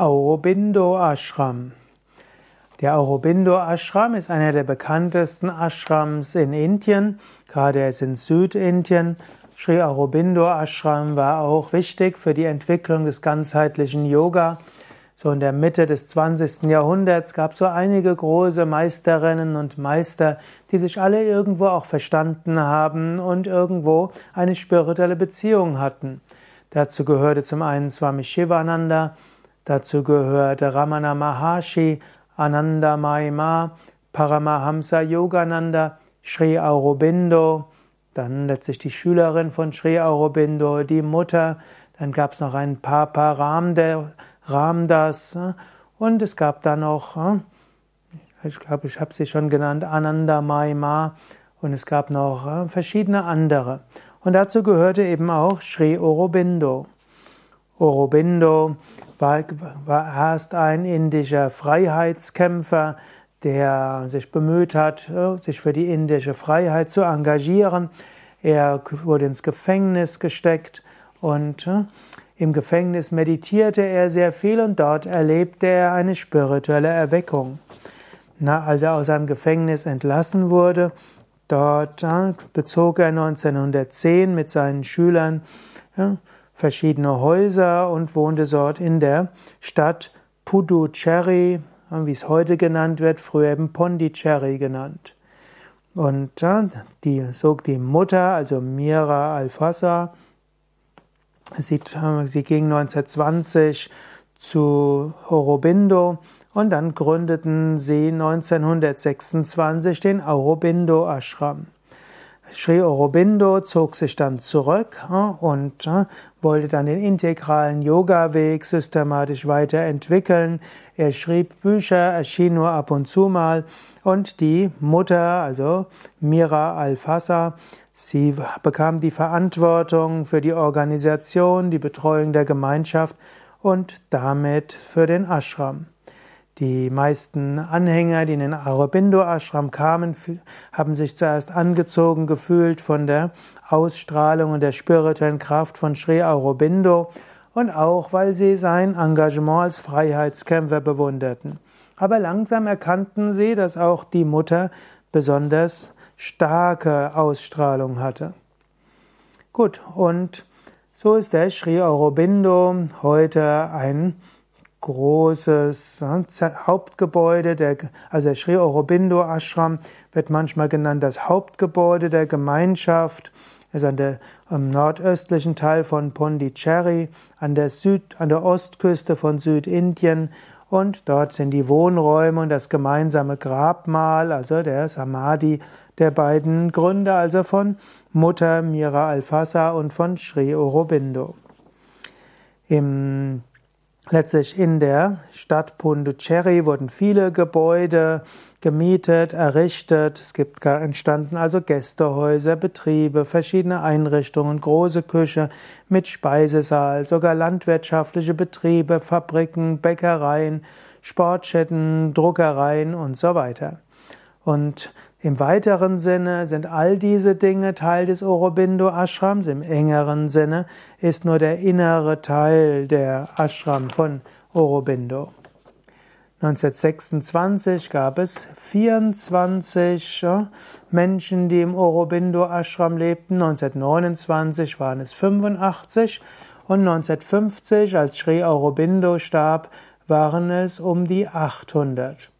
Aurobindo Ashram. Der Aurobindo Ashram ist einer der bekanntesten Ashrams in Indien, gerade er ist in Südindien. Sri Aurobindo Ashram war auch wichtig für die Entwicklung des ganzheitlichen Yoga. So in der Mitte des 20. Jahrhunderts gab es so einige große Meisterinnen und Meister, die sich alle irgendwo auch verstanden haben und irgendwo eine spirituelle Beziehung hatten. Dazu gehörte zum einen Swami Shivananda, dazu gehörte Ramana Maharshi, Ananda Maima, Paramahamsa Yogananda, Sri Aurobindo, dann letztlich die Schülerin von Sri Aurobindo, die Mutter, dann gab es noch einen Papa Ramdas und es gab dann noch, ich glaube, ich habe sie schon genannt, Ananda Maima und es gab noch verschiedene andere. Und dazu gehörte eben auch Sri Aurobindo. Aurobindo war, war erst ein indischer Freiheitskämpfer, der sich bemüht hat, äh, sich für die indische Freiheit zu engagieren. Er wurde ins Gefängnis gesteckt und äh, im Gefängnis meditierte er sehr viel und dort erlebte er eine spirituelle Erweckung. Na, als er aus seinem Gefängnis entlassen wurde, Dort bezog er 1910 mit seinen Schülern verschiedene Häuser und wohnte dort in der Stadt Puducherry, wie es heute genannt wird, früher eben Pondicherry genannt. Und die, so die Mutter, also Mira Alfassa, sie, sie ging 1920 zu Aurobindo und dann gründeten sie 1926 den Aurobindo Ashram. Sri Aurobindo zog sich dann zurück und wollte dann den integralen Yoga-Weg systematisch weiterentwickeln. Er schrieb Bücher, erschien nur ab und zu mal und die Mutter, also Mira Alfassa, sie bekam die Verantwortung für die Organisation, die Betreuung der Gemeinschaft und damit für den Ashram. Die meisten Anhänger, die in den Aurobindo Ashram kamen, haben sich zuerst angezogen gefühlt von der Ausstrahlung und der spirituellen Kraft von Sri Aurobindo und auch, weil sie sein Engagement als Freiheitskämpfer bewunderten. Aber langsam erkannten sie, dass auch die Mutter besonders starke Ausstrahlung hatte. Gut, und so ist der Sri Aurobindo heute ein großes Hauptgebäude, der, also der Sri Aurobindo Ashram wird manchmal genannt das Hauptgebäude der Gemeinschaft. Ist an der, am nordöstlichen Teil von Pondicherry, an der, Süd, an der Ostküste von Südindien und dort sind die Wohnräume und das gemeinsame Grabmal, also der Samadhi der beiden Gründer, also von Mutter Mira Alfassa und von Sri Aurobindo. Im Letztlich in der Stadt Pondicherry wurden viele Gebäude gemietet, errichtet. Es gibt entstanden also Gästehäuser, Betriebe, verschiedene Einrichtungen, große Küche mit Speisesaal, sogar landwirtschaftliche Betriebe, Fabriken, Bäckereien, Sportstätten, Druckereien und so weiter. Und im weiteren Sinne sind all diese Dinge Teil des Aurobindo Ashrams. Im engeren Sinne ist nur der innere Teil der Ashram von Aurobindo. 1926 gab es 24 Menschen, die im Aurobindo Ashram lebten. 1929 waren es 85 und 1950, als Sri Aurobindo starb, waren es um die 800.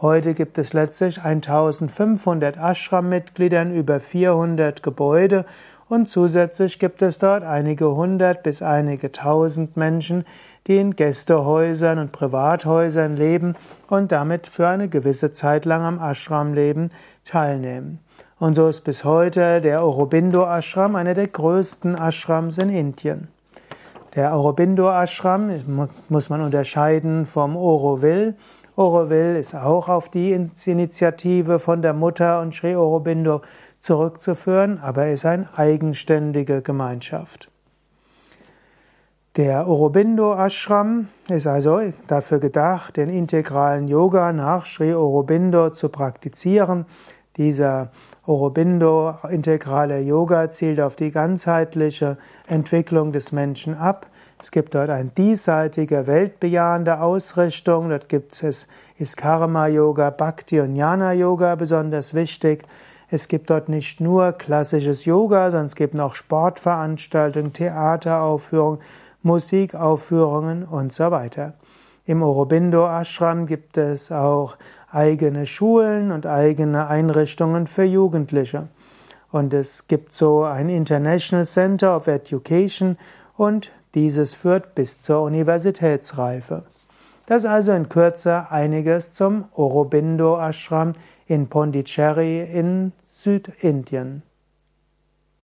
Heute gibt es letztlich 1500 Ashram-Mitgliedern, über 400 Gebäude und zusätzlich gibt es dort einige hundert bis einige tausend Menschen, die in Gästehäusern und Privathäusern leben und damit für eine gewisse Zeit lang am Ashram-Leben teilnehmen. Und so ist bis heute der Aurobindo Ashram einer der größten Ashrams in Indien. Der Aurobindo Ashram muss man unterscheiden vom Auroville. Auroville ist auch auf die Initiative von der Mutter und Sri Aurobindo zurückzuführen, aber ist eine eigenständige Gemeinschaft. Der Aurobindo Ashram ist also dafür gedacht, den integralen Yoga nach Sri Aurobindo zu praktizieren. Dieser Aurobindo integrale Yoga zielt auf die ganzheitliche Entwicklung des Menschen ab. Es gibt dort eine diesseitige, weltbejahende Ausrichtung. Dort gibt es ist Karma Yoga, Bhakti und Jnana Yoga besonders wichtig. Es gibt dort nicht nur klassisches Yoga, sondern es gibt noch Sportveranstaltungen, Theateraufführungen, Musikaufführungen und so weiter. Im Aurobindo Ashram gibt es auch eigene Schulen und eigene Einrichtungen für Jugendliche. Und es gibt so ein International Center of Education und dieses führt bis zur Universitätsreife. Das also in Kürze einiges zum Aurobindo Ashram in Pondicherry in Südindien.